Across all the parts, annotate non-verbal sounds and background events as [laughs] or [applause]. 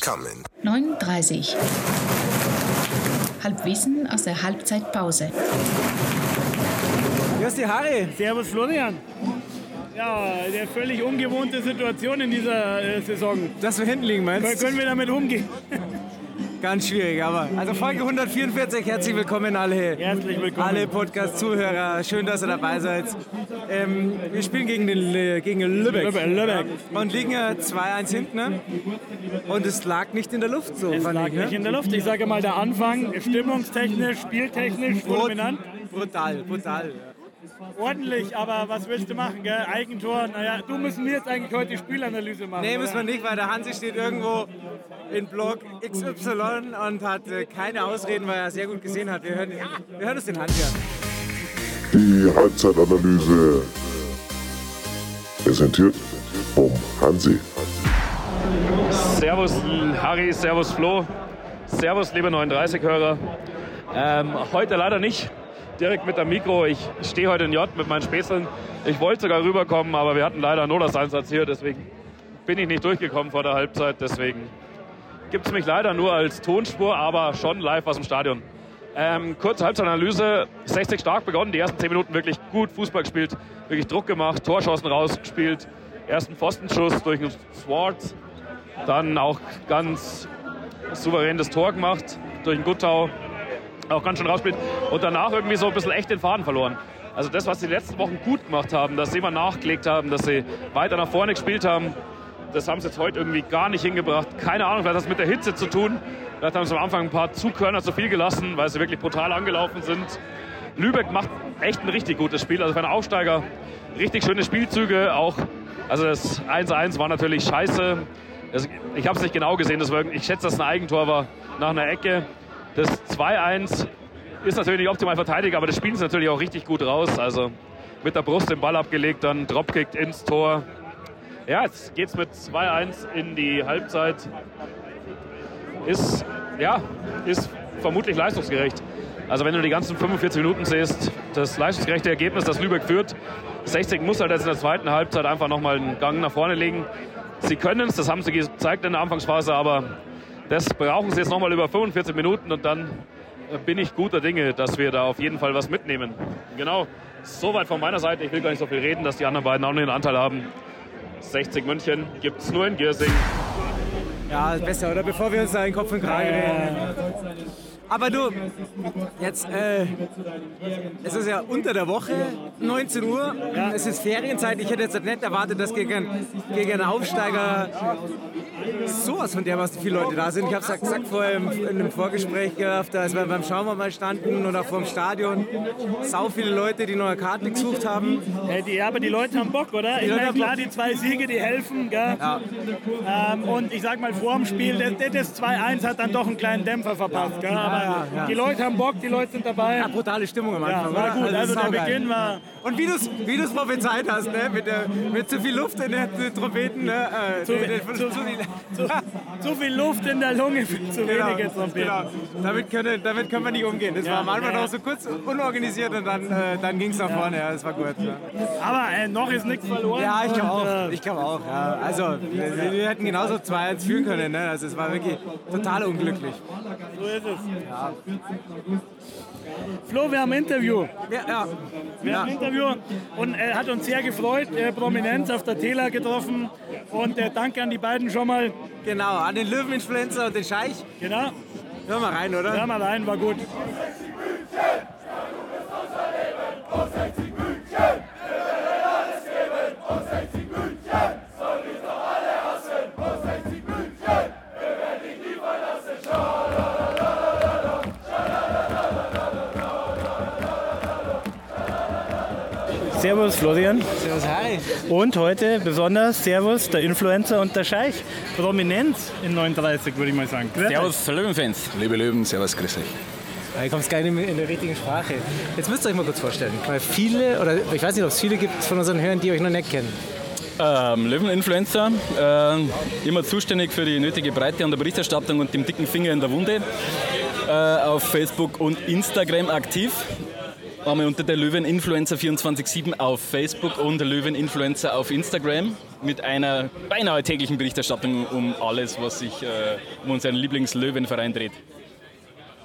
coming. 39. Halbwissen aus der Halbzeitpause. Grüß dich, Harry. Servus Florian. Ja, eine völlig ungewohnte Situation in dieser äh, Saison. Dass wir hinten liegen, meinst Können wir damit umgehen? [laughs] Ganz schwierig, aber. Also Folge 144, herzlich willkommen alle. Herzlich willkommen. Alle Podcast-Zuhörer, schön, dass ihr dabei seid. Ähm, wir spielen gegen, den, äh, gegen Lübeck. Lübeck, Lübeck. Und liegen ja 2-1 hinten. Ne? Und es lag nicht in der Luft so, Es lag ich. Ne? nicht in der Luft. Ich sage mal, der Anfang, stimmungstechnisch, spieltechnisch, fulminant. Brutal, brutal. Ordentlich, aber was willst du machen, gell? Eigentor, naja, du müssen wir jetzt eigentlich heute die Spielanalyse machen. Nee, oder? müssen wir nicht, weil der Hansi steht irgendwo in Block XY und hat äh, keine Ausreden, weil er sehr gut gesehen hat. Wir hören, ja, wir hören uns den Hansi an. Die Halbzeitanalyse präsentiert vom Hansi. Servus Harry, Servus Flo, Servus liebe 39-Hörer. Ähm, heute leider nicht direkt mit dem Mikro. Ich stehe heute in J mit meinen Späßeln. Ich wollte sogar rüberkommen, aber wir hatten leider einen Notarseinsatz hier, deswegen bin ich nicht durchgekommen vor der Halbzeit. Deswegen gibt es mich leider nur als Tonspur, aber schon live aus dem Stadion. Ähm, kurze Halbzeitanalyse. 60 stark begonnen, die ersten 10 Minuten wirklich gut Fußball gespielt, wirklich Druck gemacht, Torschancen rausgespielt, ersten Pfostenschuss durch einen Swart, dann auch ganz souverän das Tor gemacht durch den Guttau, auch ganz schön rausspielt und danach irgendwie so ein bisschen echt den Faden verloren. Also das, was sie die letzten Wochen gut gemacht haben, dass sie immer nachgelegt haben, dass sie weiter nach vorne gespielt haben, das haben sie jetzt heute irgendwie gar nicht hingebracht. Keine Ahnung, vielleicht hat das mit der Hitze zu tun. Vielleicht haben sie am Anfang ein paar Zugkörner zu viel gelassen, weil sie wirklich brutal angelaufen sind. Lübeck macht echt ein richtig gutes Spiel. Also für einen Aufsteiger richtig schöne Spielzüge. Auch, also das 1-1 war natürlich scheiße. Das, ich habe es nicht genau gesehen. War, ich schätze, dass es ein Eigentor war nach einer Ecke. Das 2-1 ist natürlich nicht optimal verteidigt, aber das spielen sie natürlich auch richtig gut raus. Also mit der Brust den Ball abgelegt, dann Dropkick ins Tor. Ja, jetzt geht's mit 2-1 in die Halbzeit. Ist, ja, ist vermutlich leistungsgerecht. Also wenn du die ganzen 45 Minuten siehst, das leistungsgerechte Ergebnis, das Lübeck führt. 60 muss halt jetzt in der zweiten Halbzeit einfach nochmal einen Gang nach vorne legen. Sie können es, das haben sie gezeigt in der Anfangsphase, aber das brauchen sie jetzt nochmal über 45 Minuten und dann bin ich guter Dinge, dass wir da auf jeden Fall was mitnehmen. Genau, soweit von meiner Seite. Ich will gar nicht so viel reden, dass die anderen beiden auch noch einen Anteil haben. 60 München gibt es nur in Giersing. Ja, besser, oder? Bevor wir uns da in Kopf und Kragen reden. Aber du, jetzt, äh, es ist ja unter der Woche, 19 Uhr, es ist Ferienzeit. Ich hätte jetzt nicht erwartet, dass gegen, gegen einen Aufsteiger sowas von dermaßen viele Leute da sind. Ich habe es gesagt vorher im, in einem Vorgespräch gehabt, als wir beim Schauen wir mal standen oder vor dem Stadion. Sau viele Leute, die noch eine Karte gesucht haben. Äh, die, ja, aber die Leute haben Bock, oder? Ich meine, klar, die zwei Siege, die helfen. Gell? Ähm, und ich sag mal, vor dem Spiel, das, das 2-1 hat dann doch einen kleinen Dämpfer verpasst. Gell? Aber ja, ja. die Leute haben Bock, die Leute sind dabei. Ja, brutale Stimmung am Ja, Anfang. war gut. Also der saugeil. Beginn war. Und wie du es wie du's prophezeit hast, ne? mit, der, mit zu viel Luft in den Trompeten. Ne? Äh, Zu- nee, zu- zu viel- Zu, zu viel Luft in der Lunge für zu Genau, wenige Trompeten. genau. Damit, können, damit können wir nicht umgehen. Das war am Anfang noch so kurz unorganisiert und dann, äh, dann ging es nach vorne. Ja, das war gut. Aber äh, noch ist nichts verloren. ja ich glaube auch. äh, Ich glaube auch. Also, wir, wir hätten genauso 2-1 führen können. Ne? Also, es war wirklich total unglücklich. So ist es. Flo, wir haben ein Interview. Ja, ja. Wir haben ein Interview und äh, hat uns sehr gefreut. Äh, Prominenz auf der Tela getroffen. Und äh, danke an die beiden schon mal. Genau, an den Löweninfluencer und den Scheich. Genau. Hören wir rein, oder? Hör mal rein, war gut. Servus Florian. Servus, Harry. Und heute besonders Servus, der Influencer und der Scheich. Prominenz in 39, würde ich mal sagen. Grüß. Servus Löwenfans. Liebe Löwen, servus, grüß euch. Ja, Ich komme gar nicht mehr in der richtigen Sprache. Jetzt müsst ihr euch mal kurz vorstellen, weil viele, oder ich weiß nicht, ob es viele gibt von unseren Hörern, die euch noch nicht kennen. Ähm, Löwen-Influencer, äh, immer zuständig für die nötige Breite an der Berichterstattung und dem dicken Finger in der Wunde. Äh, auf Facebook und Instagram aktiv. Einmal unter der Löwen-Influencer 24-7 auf Facebook und der Löwen-Influencer auf Instagram mit einer beinahe täglichen Berichterstattung um alles, was sich äh, um unseren Lieblings-Löwen-Verein dreht.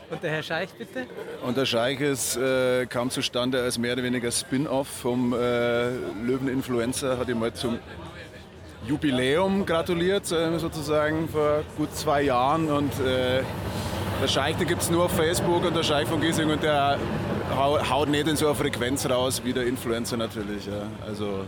Und der Herr Scheich, bitte? Und der Scheich ist, äh, kam zustande als mehr oder weniger Spin-off vom äh, Löwen-Influencer, hat ihm mal zum Jubiläum gratuliert, äh, sozusagen vor gut zwei Jahren. Und äh, der Scheich, den gibt es nur auf Facebook und der Scheich von Giesing und der haut nicht in so eine Frequenz raus wie der Influencer natürlich. Ja. Also,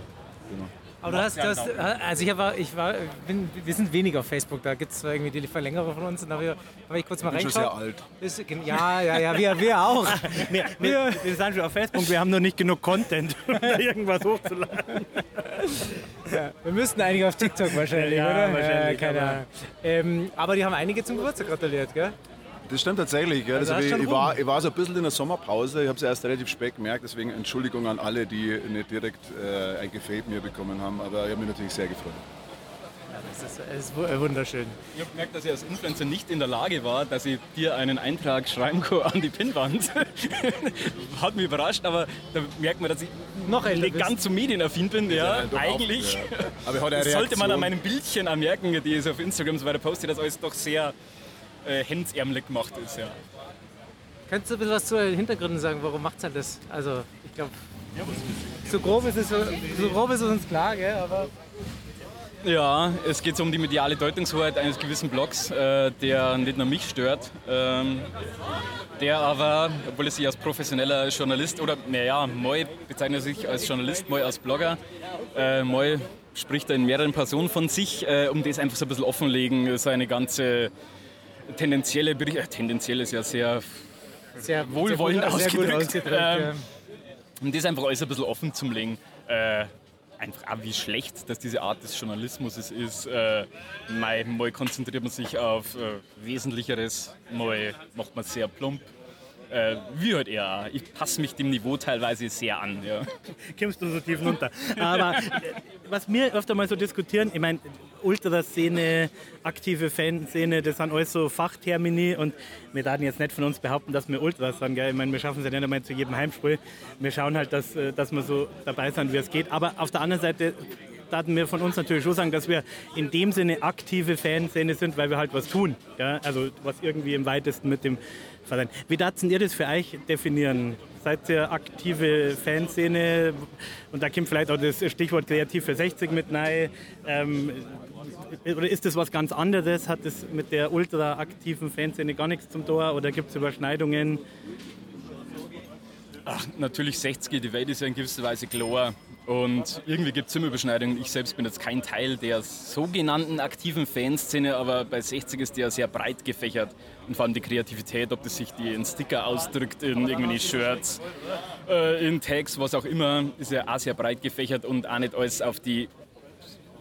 genau. Aber du hast, du hast also ich war, ich war, bin, wir sind weniger auf Facebook, da gibt es irgendwie die Verlängerer von uns und da habe ich, hab ich kurz mal reingeschaut. Schon sehr alt. Ist, ja, ja, ja, wir, wir auch. [laughs] wir, wir, wir sind schon auf Facebook, wir haben nur nicht genug Content, [laughs] um da irgendwas hochzuladen. Ja, wir müssten einige auf TikTok wahrscheinlich, ja, oder? Wahrscheinlich, ja, keine Ahnung. Ähm, aber die haben einige zum Geburtstag gratuliert, gell? Das stimmt tatsächlich. Ja. Also ich, ich, war, ich war so ein bisschen in der Sommerpause. Ich habe es erst relativ spät gemerkt. Deswegen Entschuldigung an alle, die nicht direkt äh, ein Gefäß mir bekommen haben. Aber ich habe mich natürlich sehr gefreut. Das ist, das ist wu- wunderschön. Ich habe gemerkt, dass ich als Influencer nicht in der Lage war, dass ich dir einen Eintrag schreiben kann an die Pinnwand. [laughs] Hat mich überrascht, aber da merkt man, dass ich Noch nicht bist. ganz so medienaffin bin. Ja, doch auch, eigentlich. ja. Aber ich hatte eine Das [laughs] sollte man an meinen Bildchen anmerken, die ich auf Instagram so weiter poste, dass alles doch sehr äh, hemdsärmelig gemacht ist. Ja. Könntest du ein bisschen was zu den Hintergründen sagen? Warum macht er das? Also, ich glaube, so grob ist es so, grob ist es uns klar, gell? Aber Ja, es geht um die mediale Deutungshoheit eines gewissen Blogs, äh, der nicht nur mich stört, ähm, der aber, obwohl er sich als professioneller Journalist oder, naja, Moi bezeichnet sich als Journalist, Moi als Blogger, äh, Moi spricht da in mehreren Personen von sich, äh, um das einfach so ein bisschen offenlegen, seine ganze tendenzielle Bericht, äh, tendenziell ist ja sehr, sehr Wohlwollend sehr gut, sehr gut ausgedrückt. ausgedrückt Ähm, um das einfach alles ein bisschen offen zu legen. Äh, einfach auch wie schlecht, dass diese Art des Journalismus es ist. Äh, mal, mal konzentriert man sich auf äh, Wesentlicheres, mal macht man es sehr plump. Äh, wie halt eher. Ich passe mich dem Niveau teilweise sehr an. Ja. [laughs] kommst du so tief runter. Aber äh, was wir öfter mal so diskutieren, ich meine, Ultraszene, aktive Fanszene, das sind alles so Fachtermini und wir werden jetzt nicht von uns behaupten, dass wir Ultras sind. Gell? Ich meine, wir schaffen es ja nicht einmal zu jedem Heimspiel. Wir schauen halt, dass, äh, dass wir so dabei sind, wie es geht. Aber auf der anderen Seite daten wir von uns natürlich schon sagen, dass wir in dem Sinne aktive Fanszene sind, weil wir halt was tun. Ja? Also was irgendwie im weitesten mit dem Verein. Wie daten ihr das für euch definieren? Seid ihr aktive Fanszene? Und da kommt vielleicht auch das Stichwort Kreativ für 60 mit rein. Ähm, oder ist das was ganz anderes? Hat das mit der ultra-aktiven Fanszene gar nichts zum Tor? Oder gibt es Überschneidungen? Ach, natürlich 60, die Welt ist ja in gewisser Weise klar. Und irgendwie gibt es immer Überschneidungen. Ich selbst bin jetzt kein Teil der sogenannten aktiven Fanszene, aber bei 60 ist die ja sehr breit gefächert. Und vor allem die Kreativität, ob das sich die in Sticker ausdrückt, in irgendwie Shirts, äh, in Tags, was auch immer, ist ja auch sehr breit gefächert und auch nicht alles auf die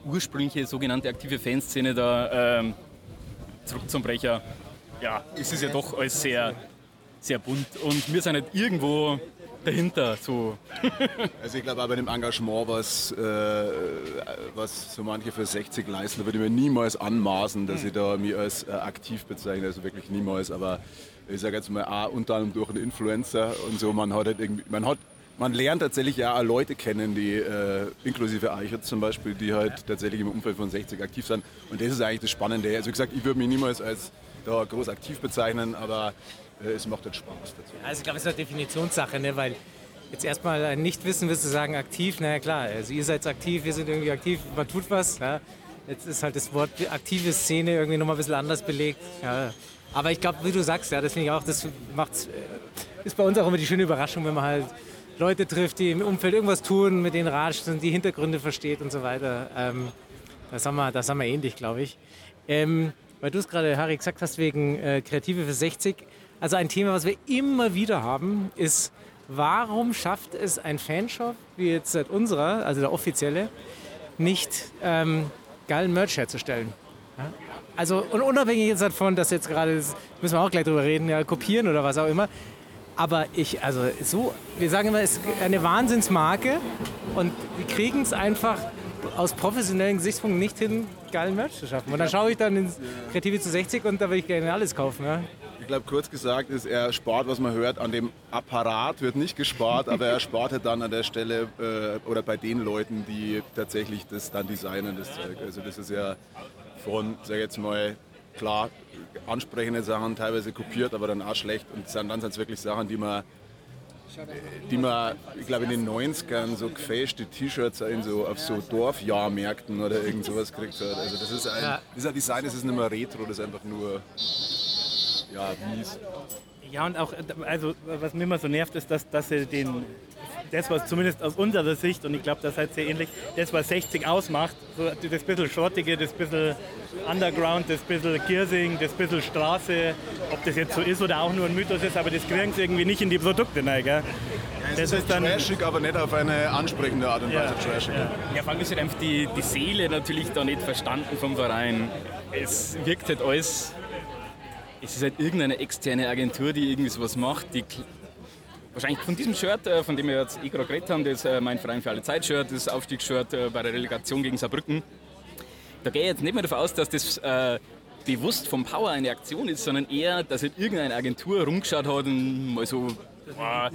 ursprüngliche sogenannte aktive Fanszene da ähm, zurück zum Brecher. Ja, es ist ja doch alles sehr, sehr bunt und wir sind nicht irgendwo dahinter. So. Also ich glaube auch bei dem Engagement, was, äh, was so manche für 60 leisten, da würde ich mir niemals anmaßen, dass ich da mich als äh, aktiv bezeichne, also wirklich niemals. Aber ich sage jetzt mal auch unter anderem durch einen Influencer und so, man hat halt irgendwie, man hat man lernt tatsächlich ja auch Leute kennen, die äh, inklusive Eichert zum Beispiel, die halt tatsächlich im Umfeld von 60 aktiv sind. Und das ist eigentlich das Spannende. Also wie gesagt, ich würde mich niemals als da groß aktiv bezeichnen, aber es macht halt Spaß dazu. Also ich glaube, es ist eine Definitionssache, ne? weil jetzt erstmal ein Nichtwissen wirst du sagen aktiv, na ja klar, also ihr seid aktiv, wir sind irgendwie aktiv, man tut was. Ja? Jetzt ist halt das Wort aktive Szene irgendwie nochmal ein bisschen anders belegt. Ja. Aber ich glaube, wie du sagst, ja, das finde ich auch, das macht's, äh, ist bei uns auch immer die schöne Überraschung, wenn man halt Leute trifft, die im Umfeld irgendwas tun, mit denen ratscht und die Hintergründe versteht und so weiter. Ähm, das, haben wir, das haben wir ähnlich, glaube ich. Ähm, weil du es gerade, Harry, gesagt hast, wegen äh, Kreative für 60. Also ein Thema, was wir immer wieder haben, ist, warum schafft es ein Fanshop, wie jetzt seit unserer, also der offizielle, nicht ähm, geilen Merch herzustellen? Ja? Also und unabhängig jetzt davon, dass jetzt gerade, müssen wir auch gleich drüber reden, ja, kopieren oder was auch immer. Aber ich, also so, wir sagen immer, es ist eine Wahnsinnsmarke und wir kriegen es einfach aus professionellen Gesichtspunkten nicht hin, geilen Merch zu schaffen. Und dann schaue ich dann ins Kreative zu 60 und da will ich gerne alles kaufen. Ja. Ich glaube, kurz gesagt ist er spart, was man hört, an dem Apparat wird nicht gespart, aber er spart halt dann an der Stelle äh, oder bei den Leuten, die tatsächlich das dann designen, das Zeug. Also das ist ja von, sag ich jetzt mal, klar, ansprechende Sachen teilweise kopiert, aber dann auch schlecht. Und dann, dann sind es wirklich Sachen, die man die man, ich glaube, in den 90ern so gefälschte T-Shirts so, auf so Dorfjahrmärkten oder irgend sowas gekriegt hat. Also das ist ein, Ja. das ist ein Design, das ist nicht mehr Retro, das ist einfach nur ja, mies. Ja, und auch, also was mir immer so nervt, ist, dass, dass sie den, das, was zumindest aus unserer Sicht, und ich glaube, das seid sehr ähnlich, das, was 60 ausmacht, so das bisschen Schrottige, das bisschen Underground, das bisschen Giersing, das bisschen Straße, ob das jetzt so ist oder auch nur ein Mythos ist, aber das kriegen sie irgendwie nicht in die Produkte rein, gell? Das ist trashig, aber nicht auf eine ansprechende Art und Weise trashig. Ja, vor allem ist halt einfach die, die Seele natürlich da nicht verstanden vom Verein. Es wirkt halt alles, es ist halt irgendeine externe Agentur, die irgendwie sowas macht, die wahrscheinlich von diesem Shirt, äh, von dem wir jetzt eh gerade geredet haben, das äh, mein Verein für alle Zeit Shirt, das Aufstiegsshirt äh, bei der Relegation gegen Saarbrücken, da gehe ich jetzt nicht mehr davon aus, dass das äh, bewusst vom Power eine Aktion ist, sondern eher, dass halt irgendeine Agentur rumgeschaut hat und mal so ah,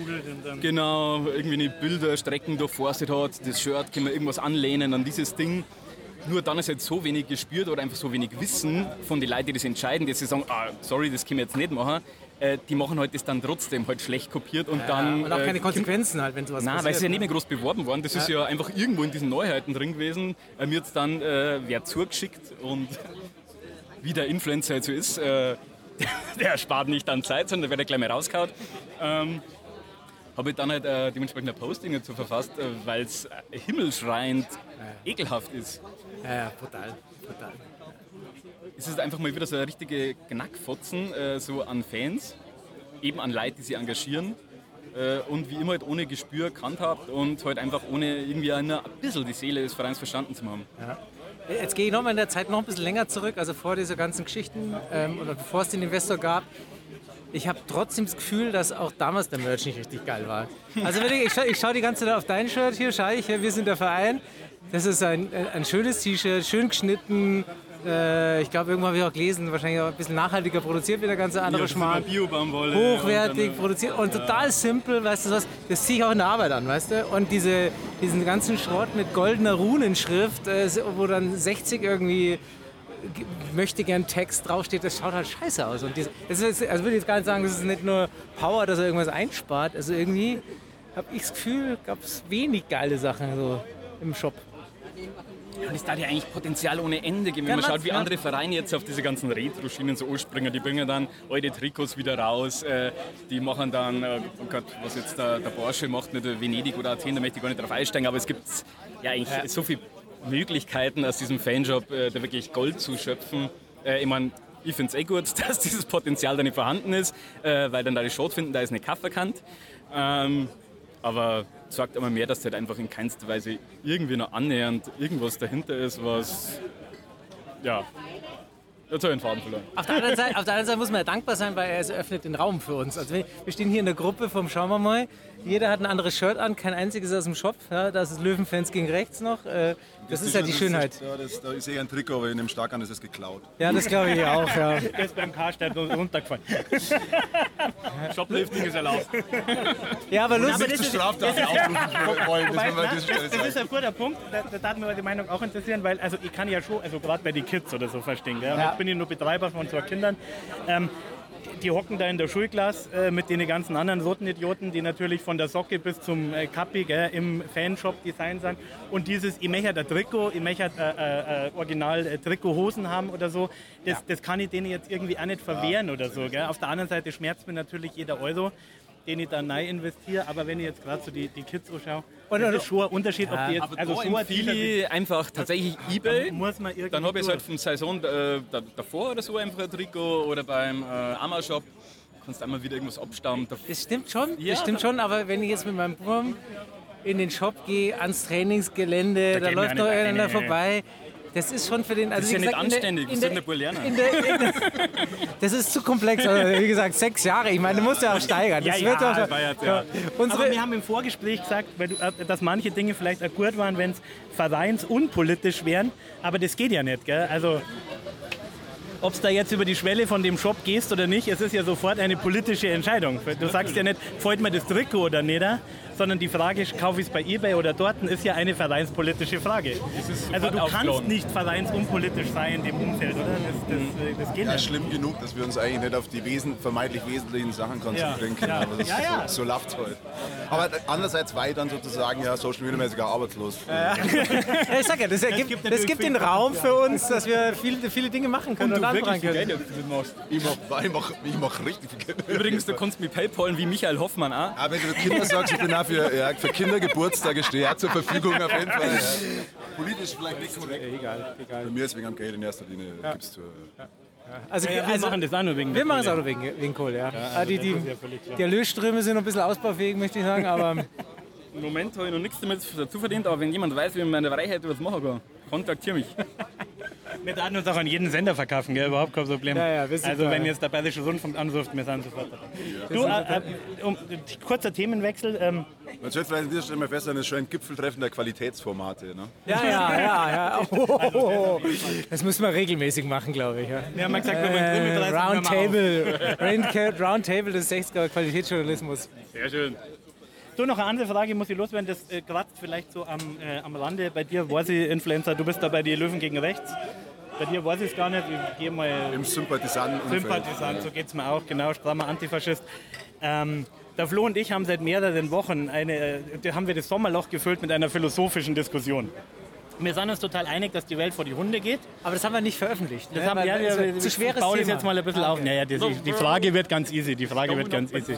genau, irgendwie eine Bilder, Strecken durchforstet hat, das Shirt, können wir irgendwas anlehnen an dieses Ding. Nur dann ist halt so wenig gespürt oder einfach so wenig Wissen von den Leuten, die das entscheiden, dass sie sagen, ah, sorry, das können wir jetzt nicht machen. Äh, die machen halt das dann trotzdem halt schlecht kopiert und dann... Und auch äh, keine Konsequenzen halt, wenn sowas Nein, passiert. weil es ja nicht ne? mehr groß beworben worden. Das ist ja einfach irgendwo in diesen Neuheiten drin gewesen. Äh, mir jetzt dann äh, wer zugeschickt und [laughs] wie der Influencer halt so ist, äh, [laughs] der spart nicht an Zeit, sondern der wird ja gleich mal rausgehauen. Ähm, habe ich dann halt äh, dementsprechend ein Posting dazu verfasst, äh, weil es himmelschreiend ekelhaft ist. Ja, ja, total. total. Es ist einfach mal wieder so eine richtige Knackfotzen äh, so an Fans, eben an Leute, die sie engagieren äh, und wie immer halt ohne Gespür gehandhabt und halt einfach ohne irgendwie ein bisschen die Seele des Vereins verstanden zu haben. Jetzt gehe ich nochmal in der Zeit noch ein bisschen länger zurück, also vor dieser ganzen Geschichten ähm, oder bevor es den Investor gab. Ich habe trotzdem das Gefühl, dass auch damals der Merch nicht richtig geil war. Also wenn ich, ich, schaue, die ganze Zeit auf dein Shirt hier, schaue ich, wir sind der Verein. Das ist ein, ein schönes T-Shirt, schön geschnitten. Äh, ich glaube, irgendwann habe ich auch gelesen, wahrscheinlich auch ein bisschen nachhaltiger produziert wie der ganze andere Schmarrn. Biobaumwolle. hochwertig produziert und total simpel, weißt du was, das ziehe ich auch in der Arbeit an, weißt du? Und diese, diesen ganzen Schrott mit goldener Runenschrift, äh, wo dann 60 irgendwie möchte gern Text draufsteht, das schaut halt scheiße aus. Und das ist, also würde ich jetzt gar nicht sagen, das ist nicht nur Power, dass er irgendwas einspart, also irgendwie habe ich das Gefühl, gab es wenig geile Sachen so im Shop. Und es da ja eigentlich Potenzial ohne Ende geben. Wenn Ja, man schaut, wie ja. andere Vereine jetzt auf diese ganzen Retro-Schienen so anspringen, die bringen dann alte Trikots wieder raus, äh, die machen dann, äh, oh Gott, was jetzt der, der Porsche macht mit Venedig oder Athen, da möchte ich gar nicht drauf einsteigen, aber es gibt ja eigentlich so viele Möglichkeiten aus diesem Fanshop, äh, da wirklich Gold zu schöpfen. Äh, ich meine, ich finde es eh gut, [laughs] dass dieses Potenzial da nicht vorhanden ist, äh, weil dann da die Schrot finden, da ist eine Kaff erkannt. Ähm, aber sagt immer mehr, dass halt einfach in keinster Weise irgendwie noch annähernd irgendwas dahinter ist, was. Ja. Jetzt habe ich den Faden verloren. Auf der, anderen Seite, auf der anderen Seite muss man ja dankbar sein, weil er es öffnet den Raum für uns. Also wir stehen hier in der Gruppe vom Schauen wir mal. Jeder hat ein anderes Shirt an, kein einziges aus dem Shop. Ja, da ist Löwenfans gegen rechts noch. Äh, das ist ja die Schönheit. Ja, das, da ist eh ein Trikot, aber in dem stark an, das ist geklaut. Ja, das glaube ich auch. Ja. [laughs] Der ist beim Karstadt runtergefallen. [laughs] Shoplifting ist erlaubt. ja, aber Aber lustig. das ist- Straftaten aufrufen wollen, das Wobei, na, Stelle das ist ein guter Punkt, da, da darf mir die Meinung auch interessieren, weil also ich kann ja schon, also gerade bei den Kids oder so verstehen, gell? Ja. jetzt bin ich nur Betreiber von zwei Kindern. Ähm, die hocken da in der Schulklasse äh, mit den ganzen anderen Sortenidioten, die natürlich von der Socke bis zum äh, Kappi gell, im Fanshop Design sind. Und dieses, ich möchte ein Trikot, ich möchte äh, äh, original äh, Trikothosen haben oder so, das, das kann ich denen jetzt irgendwie auch nicht verwehren oder so. Gell? Auf der anderen Seite schmerzt mir natürlich jeder Euro, den ich da rein investiere. Aber wenn ich jetzt gerade so die, die Kids anschaue, Und- das ist schon ein Unterschied, ob die jetzt, Aber also da so ein empfehle ich einfach tatsächlich Ebay. muss man irgendwie Dann habe ich es halt vom Saison äh, da, davor oder so einfach ein Trikot oder beim äh, Amazon-Shop. Kannst einmal wieder irgendwas abstammen. Da Das stimmt schon, Ja. das stimmt schon, aber wenn ich jetzt mit meinem Bruder in den Shop gehe, ans Trainingsgelände, da, wir läuft noch einer nee. Das ist schon für den. Also ist ja nicht gesagt, in der- anständig, in das der- in der- in der- Das ist zu komplex. Also, wie gesagt, sechs Jahre. Ich meine, du musst ja auch steigern. Ja, Das ja, wird doch, das war jetzt, ja. Unsere, Aber wir haben im Vorgespräch gesagt, weil du, äh, dass manche Dinge vielleicht auch gut waren, wenn es vereinsunpolitisch wären. Aber das geht ja nicht, gell? Also, ob es da jetzt über die Schwelle von dem Shop gehst oder nicht, es ist ja sofort eine politische Entscheidung. Du sagst ja nicht, gefällt mir das Trikot oder nicht, sondern die Frage, kaufe ich es bei Ebay oder dort, ist ja eine vereinspolitische Frage. Also du kannst nicht vereinsunpolitisch sein in dem Umfeld, oder? Das, das, äh, das geht Ja, nicht. schlimm genug, dass wir uns eigentlich nicht auf die wesen vermeintlich wesentlichen Sachen konzentrieren können. Ja. Aber das Ja, ja. So, so läuft es halt. Aber andererseits war ich dann sozusagen ja social media mäßig auch arbeitslos. Ja, ich sag ja, das, ergibt, gibt das gibt den Raum für uns, dass wir viele, viele Dinge machen können und, anfangen können. damit machst. Ich mach, ich mach, ich mach richtig viel Geld. Übrigens, du kannst mit Paypalen wie Michael Hoffmann auch. Aber wenn du Kinder sagst, ich bin auch für, ja, für Kindergeburtstage stehe ich auch zur Verfügung auf jeden Fall. Ja. Politisch vielleicht nicht korrekt. Egal, egal. Bei mir ist wegen am Geld in erster Linie gibt's zu. Also, Ja, wir also machen das auch nur wegen wir machen es auch Kohle. nur wegen, wegen Kohle, ja. Ah, die, die, ja klar. die Erlösströme sind noch ein bisschen ausbaufähig, möchte ich sagen, aber [laughs] Im Moment habe ich noch nichts damit dazu verdient, aber wenn jemand weiß, wie man meine Freiheit was machen kann, kontaktiere mich. [laughs] Wir werden uns auch an jeden Sender verkaufen, gell? überhaupt kein Problem. Ja, ja, also da, wenn jetzt der Bayerische Rundfunk anruft, wir sind sofort dabei. Du, äh, äh, um, kurzer Themenwechsel. Ähm, Man sollte vielleicht an dieser Stelle mal feststellen, das ist schon ein Gipfeltreffen der Qualitätsformate. Ne? ja, ja, ja, ja. Oh, oh, oh. Das müssen wir regelmäßig machen, glaube ich. Ja. wir haben ja gesagt, wir wollen Äh. Roundtable, Round- Roundtable des 60er Qualitätsjournalismus. Sehr schön. Du, noch eine andere Frage muss ich loswerden, das äh, gerade vielleicht so am, äh, am Rande. Bei dir war sie Influencer, du bist da bei die Löwen gegen rechts. Bei dir weiß ich es gar nicht, ich gehe mal Im Sympathisanten. Sympathisant, so geht es mir auch, genau, strammer Antifaschist. Ähm, der Flo und ich haben seit mehreren Wochen eine, äh, haben wir das Sommerloch gefüllt mit einer philosophischen Diskussion. Wir sind uns total einig, dass die Welt vor die Hunde geht. Aber das haben wir nicht veröffentlicht. Das ne? haben, ja, ist wir, zu ich schweres baue das Thema. jetzt mal ein bisschen Ah, auf. okay. Naja, die, die Frage wird ganz easy. Die Frage wird ganz easy.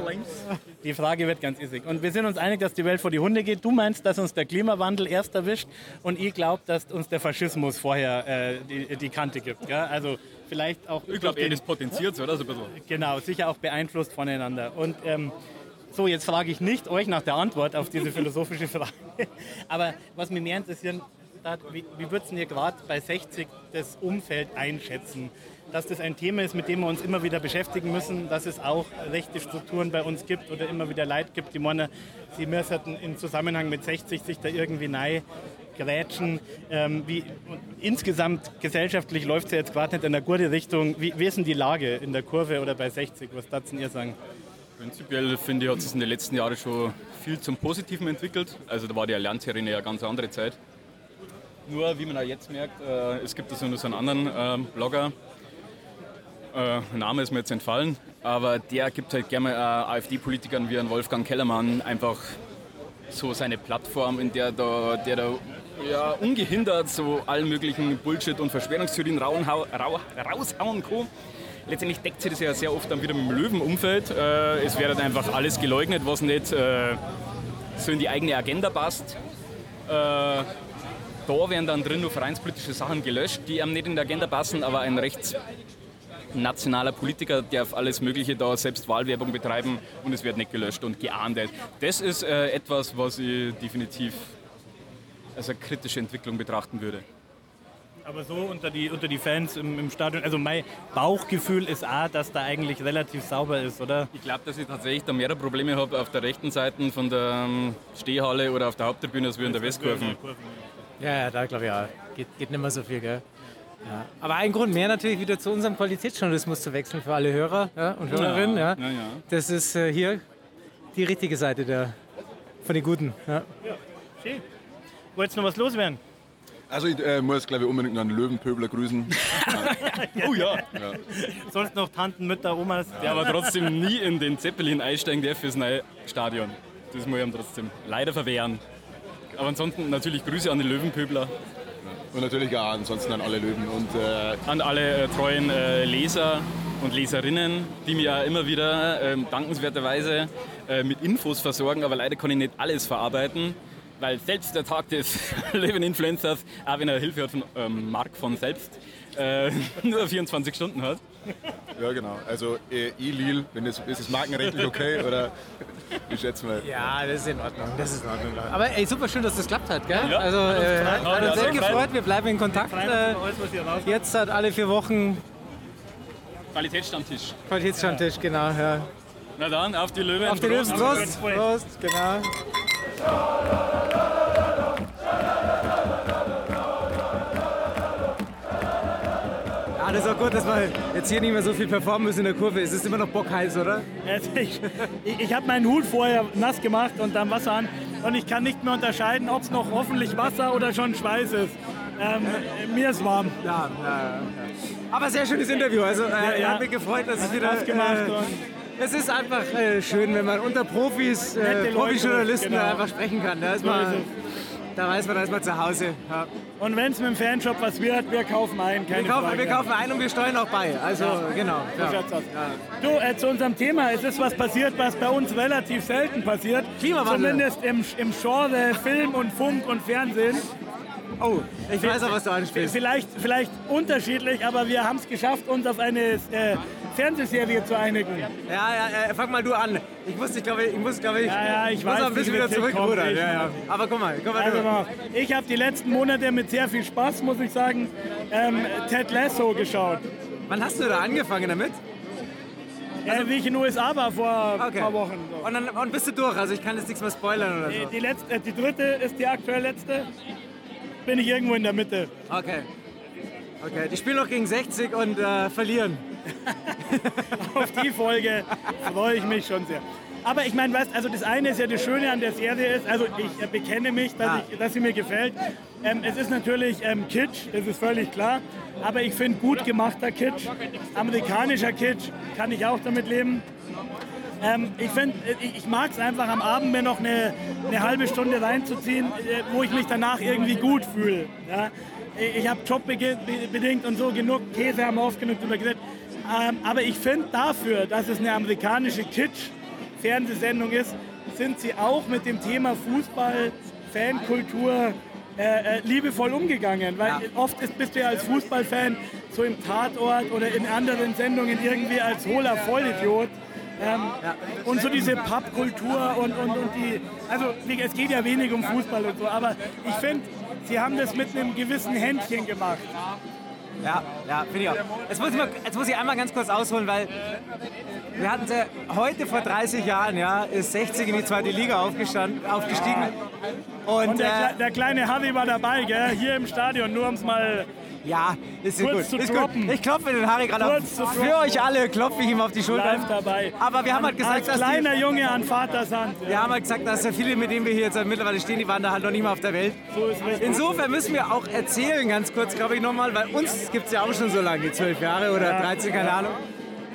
Die Frage wird ganz easy. Und wir sind uns einig, dass die Welt vor die Hunde geht. Du meinst, dass uns der Klimawandel erst erwischt und ich glaube, dass uns der Faschismus vorher äh, die, die Kante gibt. Gell? Also vielleicht auch Ich glaube, er das potenziert oder? So ein bisschen. Genau, sicher auch beeinflusst voneinander. Und ähm, so, jetzt frage ich nicht euch nach der Antwort auf diese [laughs] philosophische Frage. Aber was mich mehr interessiert, hat, wie, wie würdet ihr gerade bei 60 das Umfeld einschätzen? Dass das ein Thema ist, mit dem wir uns immer wieder beschäftigen müssen, dass es auch rechte Strukturen bei uns gibt oder immer wieder Leid gibt, die meinen, sie müssten im Zusammenhang mit 60 sich da irgendwie neu grätschen. Ähm, wie, insgesamt gesellschaftlich läuft es ja jetzt gerade nicht in eine gute Richtung. Wie, wie ist denn die Lage in der Kurve oder bei 60? Was dazu ihr sagen? Prinzipiell finde ich, hat sich in den letzten Jahren schon viel zum Positiven entwickelt. Also da war die Allianzherin ja eine ganz andere Zeit. Nur, wie man auch jetzt merkt, äh, es gibt noch so einen anderen ähm, Blogger, äh, Name ist mir jetzt entfallen, aber der gibt halt gerne mal äh, AfD-Politikern wie einen Wolfgang Kellermann einfach so seine Plattform, in der da, der da ja, ungehindert so allen möglichen Bullshit und Verschwörungstheorien rauenhau- rau, raushauen kann. Letztendlich deckt sich das ja sehr oft dann wieder mit dem Löwenumfeld. Äh, es wird halt einfach alles geleugnet, was nicht äh, so in die eigene Agenda passt. Äh, da werden dann drin nur vereinspolitische Sachen gelöscht, die einem nicht in der Agenda passen, aber ein rechtsnationaler Politiker darf alles Mögliche da selbst Wahlwerbung betreiben und es wird nicht gelöscht und geahndet. Das ist äh, etwas, was ich definitiv als eine kritische Entwicklung betrachten würde. Aber so unter die, unter die Fans im, im Stadion, also mein Bauchgefühl ist auch, dass da eigentlich relativ sauber ist, oder? Ich glaube, dass ich tatsächlich da mehrere Probleme habe auf der rechten Seite von der ähm, Stehhalle oder auf der Haupttribüne als wir in der Westkurve. Ja, ja, da glaube ich auch. Geht, geht nicht mehr so viel, gell? Ja. Aber ein Grund mehr natürlich wieder zu unserem Qualitätsjournalismus zu wechseln für alle Hörer ja, und Hörerinnen. Ja, ja, ja. Das ist äh, hier die richtige Seite der, von den Guten. Ja. Schön. Wolltest du noch was loswerden? Also ich äh, muss, glaube ich, unbedingt noch einen Löwenpöbler grüßen. [laughs] Oh ja. Sonst noch Tanten, Mütter, Omas? Der aber trotzdem nie in den Zeppelin einsteigen darf fürs neue Stadion. Das muss ich ihm trotzdem leider verwehren. Aber ansonsten natürlich Grüße an die Löwenpöbler, Und natürlich auch ansonsten an alle Löwen. Und äh, an alle äh, treuen äh, Leser und Leserinnen, die mir ja immer wieder ähm, dankenswerterweise äh, mit Infos versorgen, aber leider kann ich nicht alles verarbeiten, weil selbst der Tag des [laughs] Löwen-Influencers, auch wenn er Hilfe hat von ähm, Marc von selbst, äh, [laughs] nur 24 Stunden hat. Ja, genau. Also äh, E-Lil, wenn das, ist das markenrechtlich okay? [laughs] Oder ich schätze mal. ja, das ist in Ordnung. Das ist in Ordnung. Aber ey, super schön, dass das geklappt hat, gell? Ja, also, äh, gefreut. hat, uns sehr sehr gefreut. Wir bleiben in Kontakt. Äh, jetzt hat alle vier Wochen Qualitätsstammtisch. Qualitätsstammtisch, genau. Ja. Na dann, auf die Löwen. Auf den Prost. Löwen, Prost, Prost, genau. Ja, das ist auch gut, dass wir jetzt hier nicht mehr so viel performen müssen in der Kurve. Es ist immer noch bockheiß, oder? Ich ich, ich habe meinen Hut vorher nass gemacht und dann Wasser an und ich kann nicht mehr unterscheiden, ob es noch hoffentlich Wasser oder schon Schweiß ist. Ähm, mir ist warm. Ja, ja, ja. Aber sehr schönes Interview. Also äh, ja. hat mich gefreut, dass es Hat wieder. Gemacht äh, es ist einfach äh, schön, wenn man unter Profis, äh, Profijournalisten genau. einfach sprechen kann. Da, ist man, da weiß man, da ist man zu Hause. Ja. Und wenn es mit dem Fanshop was wird, wir kaufen ein. Wir, kaufen, Frage. wir kaufen ein und wir steuern auch bei. Also genau. So Ja. schaut's aus. Du, äh, zu unserem Thema. Es ist was passiert, was bei uns relativ selten passiert. Klimawandel. Zumindest im, im Genre Film und Funk und Fernsehen. Oh, ich weiß auch, was du anspielst. Vielleicht, vielleicht unterschiedlich, aber wir haben es geschafft, uns auf eine äh, Fernsehserie zu einigen. Ja, ja, äh, fang mal du an. Ich muss, ich glaube, ich muss, glaube ich, Ja, ja, ich muss weiß, ein bisschen die wieder zurückrudern. Ja, ja. Aber guck mal, guck mal Also du. ich habe die letzten Monate mit sehr viel Spaß, muss ich sagen, ähm, Ted Lasso geschaut. Wann hast du da angefangen damit? Also, wie ich in den USA war vor ein Okay. paar Wochen. So. Und dann und bist du durch, also ich kann jetzt nichts mehr spoilern oder Die, so. die, letzte, äh, die dritte ist die aktuell letzte. Bin ich irgendwo in der Mitte. Okay. Okay, die spielen noch gegen 60 und äh, verlieren. [laughs] Auf die Folge freue ich mich schon sehr. Aber ich meine, weißt, also das eine ist ja das Schöne an der Serie ist, also ich äh, bekenne mich, dass, ich, dass sie mir gefällt. Ähm, es ist natürlich ähm, Kitsch, das ist völlig klar. Aber ich finde gut gemachter Kitsch, amerikanischer Kitsch, kann ich auch damit leben. Ähm, ich finde, ich, ich mag es einfach am Abend mir noch eine, eine halbe Stunde reinzuziehen, äh, wo ich mich danach irgendwie gut fühle. Ja? Ich- Ich habe jobbedingt und so genug Käse haben wir oft genug drüber geredet. Ähm, aber ich finde dafür, dass es eine amerikanische Kitsch-Fernsehsendung ist, sind sie auch mit dem Thema Fußball, Fankultur äh, äh, liebevoll umgegangen. Weil Ja. oft ist, bist du ja als Fußballfan so im Tatort oder in anderen Sendungen irgendwie als hohler Vollidiot. Ähm, Und so diese Pappkultur und, und, und die, also es geht ja wenig um Fußball und so, aber ich finde, sie haben das mit einem gewissen Händchen gemacht. Ja, ja, finde ich auch. Jetzt muss, ich mal, jetzt muss ich einmal ganz kurz ausholen, weil wir hatten ja heute vor 30 Jahren, ja, ist 60 in die zweite Liga aufgestanden, aufgestiegen. Und, Und der, äh, der kleine Harry war dabei, gell? hier im Stadion, nur um es mal ja, ist gut. ist gut. Ich klopfe den Harry gerade auf. Für euch alle klopfe ich ihm auf die Schulter. live dabei. Aber wir haben halt gesagt, dass die, kleiner Junge an Vaters Hand. wir haben halt gesagt, dass ja viele, mit denen wir hier jetzt mittlerweile stehen, die waren da halt noch nicht mal auf der Welt. So ist richtig. Insofern müssen wir auch erzählen, ganz kurz, glaube ich, nochmal, weil uns gibt es ja auch schon so lange, zwölf Jahre oder 13, keine Ahnung,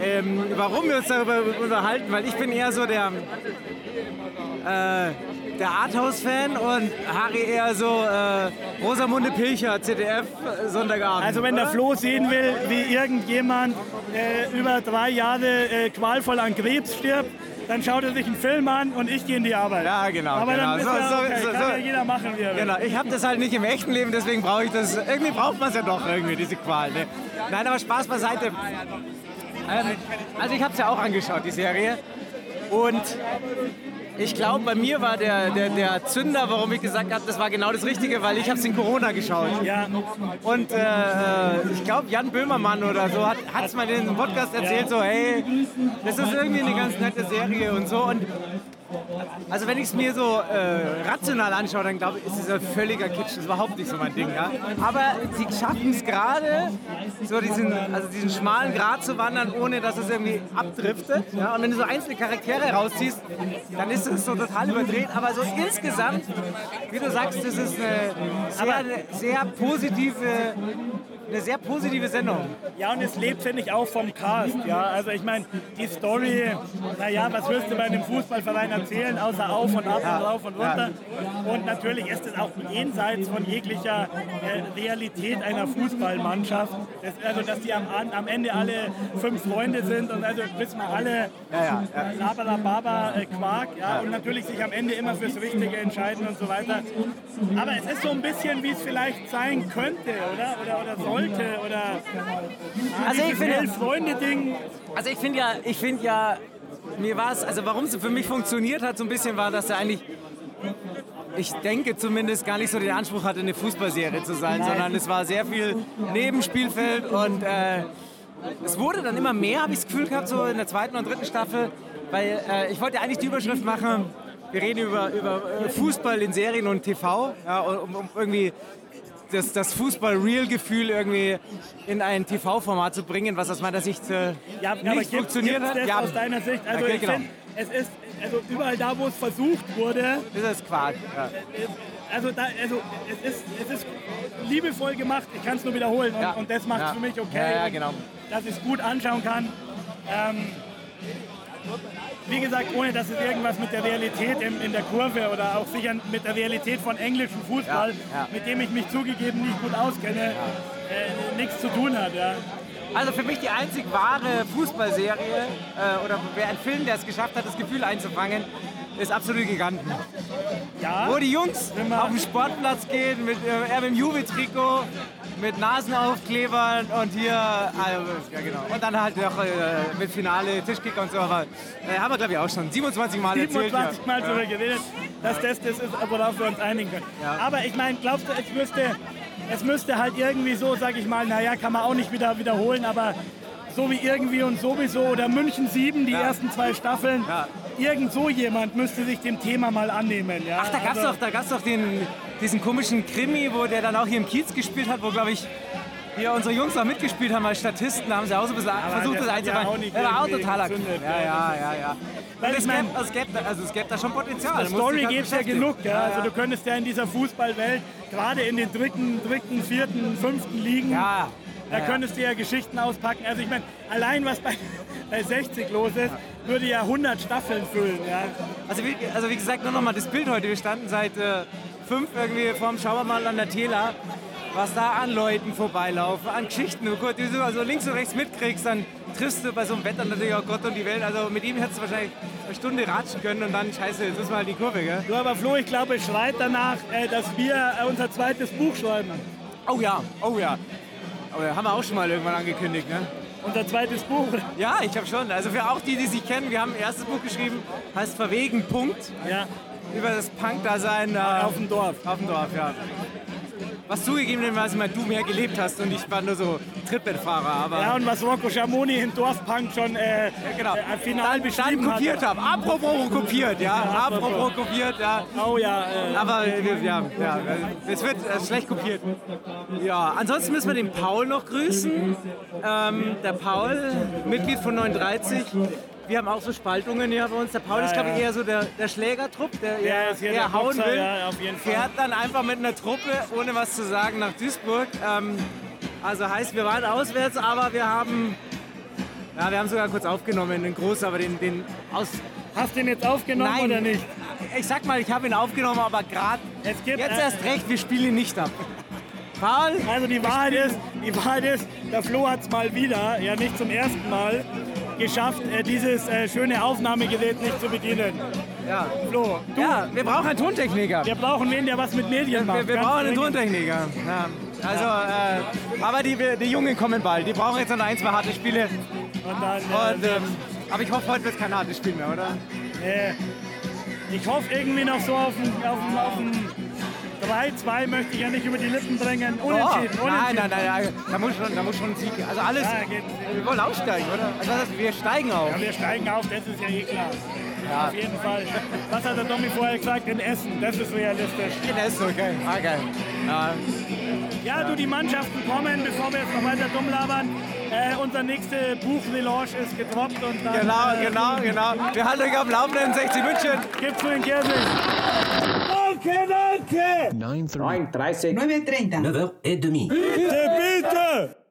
ähm, warum wir uns darüber unterhalten, weil ich bin eher so der, äh, der Arthouse-Fan und Harry eher so äh, Rosamunde Pilcher, ZDF, äh, Sonntagabend. Also wenn der oder? Flo sehen will, wie irgendjemand äh, über drei Jahre äh, qualvoll an Krebs stirbt, dann schaut er sich einen Film an und ich gehe in die Arbeit. Ja, genau, Aber genau. dann So- ja okay. so- Kann so. ja jeder machen, wie er will. Genau, ich habe das halt nicht im echten Leben, deswegen brauche ich das. Irgendwie braucht man es ja doch irgendwie, diese Qual. Ne? Nein, aber Spaß beiseite. Ähm, also ich habe es ja auch angeschaut, die Serie. Und ich glaube, bei mir war der, der, der Zünder, warum ich gesagt habe, das war genau das Richtige, weil ich habe es in Corona geschaut. Ja, Und äh, ich glaube, Jan Böhmermann oder so hat es mal in einem Podcast erzählt, so hey, das ist irgendwie eine ganz nette Serie und so. Und also wenn ich es mir so äh, rational anschaue, dann glaube ich, ist es ein völliger Kitsch. Das ist überhaupt nicht so mein Ding. Ja? Aber sie schaffen es gerade, so diesen, also diesen schmalen Grat zu wandern, ohne dass es irgendwie abdriftet. Ja? Und wenn du so einzelne Charaktere rausziehst, dann ist es so total überdreht. Aber so insgesamt, wie du sagst, das ist eine sehr, eine sehr positive, eine sehr positive Sendung. Ja, und es lebt, finde ich, auch vom Cast. Ja, also ich meine, die Story, naja, was wirst du bei einem Fußballverein erzählen, außer auf und ab und rauf und runter. Und natürlich ist es auch jenseits von jeglicher äh, Realität einer Fußballmannschaft. Das, also, dass die am, am Ende alle fünf Freunde sind und also wissen wir alle, Ja, ja, ja. Labalababa, äh, Quark, ja, und natürlich sich am Ende immer fürs Richtige entscheiden und so weiter. Aber es ist so ein bisschen, wie es vielleicht sein könnte, oder? Oder, oder sollte, oder Also ich finde- Elf-Freunde-Ding. Also ich finde ja, ich finde ja, mir war es, also warum es für mich funktioniert hat so ein bisschen war, dass er eigentlich, ich denke zumindest gar nicht so den Anspruch hatte, eine Fußballserie zu sein, sondern es war sehr viel Nebenspielfeld und äh, es wurde dann immer mehr, habe ich das Gefühl gehabt, so in der zweiten und dritten Staffel, weil äh, ich wollte eigentlich die Überschrift machen, wir reden über, über äh, Fußball in Serien und TV, ja, um, um irgendwie das, das Fußball-Real-Gefühl irgendwie in ein TV-Format zu bringen, was aus meiner Sicht äh, Ja, aber nicht gibt funktioniert hat. Ja, aus deiner Sicht? Also Okay, ich genau. finde, es ist also überall da, wo es versucht wurde, das ist Quark. Ja. also, da, also es, ist, es ist liebevoll gemacht, ich kann es nur wiederholen und, Ja. und das macht es Ja. für mich okay, Ja, genau. dass ich es gut anschauen kann. Ähm, wie gesagt, ohne dass es irgendwas mit der Realität in, in der Kurve oder auch sicher mit der Realität von englischem Fußball, Ja, mit dem ich mich zugegeben nicht gut auskenne, äh, nichts zu tun hat. Also für mich die einzig wahre Fußballserie äh, oder wer ein Film, der es geschafft hat, das Gefühl einzufangen, ist absolut Giganten. Ja, Wo die Jungs auf den Sportplatz gehen, mit, äh, er mit dem Juve-Trikot, mit Nasenaufklebern und hier, also, ja genau. Und dann halt noch äh, mit Finale, Tischkicker und so, aber äh, haben wir glaube ich auch schon 27 Mal erzählt. 27 Mal darüber geredet, dass das das ist, worauf wir uns einigen können. Aber ich meine, glaubst du, es müsste, es müsste halt irgendwie so, sag ich mal, naja, kann man auch nicht wieder wiederholen, aber so wie irgendwie und sowieso oder München 7, die ersten zwei Staffeln, Ja. irgend so jemand müsste sich dem Thema mal annehmen. Ja? Ach, da gab's Also- doch, da gab's doch den, diesen komischen Krimi, wo der dann auch hier im Kiez gespielt hat, wo glaube ich hier unsere Jungs auch mitgespielt haben als Statisten, da haben sie auch so ein bisschen versucht, das ja einzufangen. der war auch totaler gezündet, Ja, ja, ja, ja. Weil es, mein- gäbe, es, gäbe, also es gäbe da schon Potenzial. Musst Story gibt es ja genug. Ja? Also du könntest ja in dieser Fußballwelt, gerade in den dritten, dritten, vierten, fünften Ligen, Ja. da ja, könntest du ja Geschichten auspacken. Also ich meine, allein was bei, [laughs] bei 60 los ist, würde ja 100 Staffeln füllen. Ja? Also wie, also wie gesagt, nur noch mal das Bild heute. Wir standen seit äh, fünf irgendwie vorm Schauermal an der Tela. Was da an Leuten vorbeilaufen, an Geschichten, die du also links und rechts mitkriegst, dann triffst du bei so einem Wetter natürlich auch Gott und die Welt. Also mit ihm hättest du wahrscheinlich eine Stunde ratschen können und dann, scheiße, jetzt müssen wir halt die Kurve, gell? Du aber Flo, ich glaube, es schreit danach, äh, dass wir äh, unser zweites Buch schreiben. Oh ja, oh ja. Oh ja, haben wir auch schon mal irgendwann angekündigt, ne? Unser zweites Buch. Ja, ich habe schon. Also für auch die, die sich kennen, wir haben ein erstes Buch geschrieben, heißt Verwegen, Punkt. Ja, Über das Punk-Dasein äh, auf dem Dorf. Auf dem Dorf, ja. Was zugegebenerweise mal du mehr gelebt hast und ich war nur so Trittbettfahrer, aber Ja, und was Rocco Schamoni in Dorfpunk schon äh, genau. äh, final dann, dann kopiert hat. habe. Apropos kopiert, ja. Apropos kopiert, ja. Oh ja, äh, Aber wir, ja, ja, es wird äh, schlecht kopiert. Ja, ansonsten müssen wir den Paul noch grüßen. Ähm, der Paul, Mitglied von 39. Wir haben auch so Spaltungen hier bei uns. Der Paul Ja, ist, glaube ich, eher so der, der Schlägertrupp, der Der eher, eher hauen Boxer, will. Fährt dann einfach mit einer Truppe, ohne was zu sagen, nach Duisburg. Ähm, also heißt, wir waren auswärts, aber wir haben, ja, wir haben sogar kurz aufgenommen, den Groß, aber den, den aus, hast du ihn jetzt aufgenommen Nein. oder nicht? ich sag mal, ich habe ihn aufgenommen, aber gerade jetzt äh, erst recht, wir spielen ihn nicht ab. Paul, Also die Wahrheit ist, die Wahrheit ist, der Flo hat es mal wieder, ja nicht zum ersten Mal, geschafft, äh, dieses äh, schöne Aufnahmegerät nicht zu bedienen. Ja. Flo, du, ja, wir brauchen einen Tontechniker. Wir brauchen wen, der was mit Medien macht. Wir, wir brauchen einen Tontechniker. Ja. Also, äh, aber die, die Jungen kommen bald. Die brauchen jetzt noch ein, zwei harte Spiele. Und dann, äh, ähm, aber ich hoffe, heute wird es kein hartes Spiel mehr, oder? Äh, ich hoffe irgendwie noch so auf den. 2-2 möchte ich ja nicht über die Lippen bringen. Oh, unentschieden, oh, nein, unentschieden. Nein, nein, nein, da muss schon, da muss schon ein Sieg. Also alles. Ja, wir wollen aufsteigen, oder? Also heißt, wir steigen auf. Ja, wir steigen auf, das ist ja eh klar. Ja. Auf jeden Fall. Was hat der Tommy vorher gesagt? In Essen, das ist realistisch. In Essen, okay. Ah, geil. Ja. Ja, du, die Mannschaften kommen, bevor wir jetzt noch weiter dumm labern. Äh, unser nächste Buch-Relaunch ist gedroppt und dann Genau, äh, genau, genau. Wir halten euch auf dem Laufenden 60 München. gibt's für den Käse. Danke, danke! 9.30. 9.30. 9h30. 9h30. Bitte, bitte!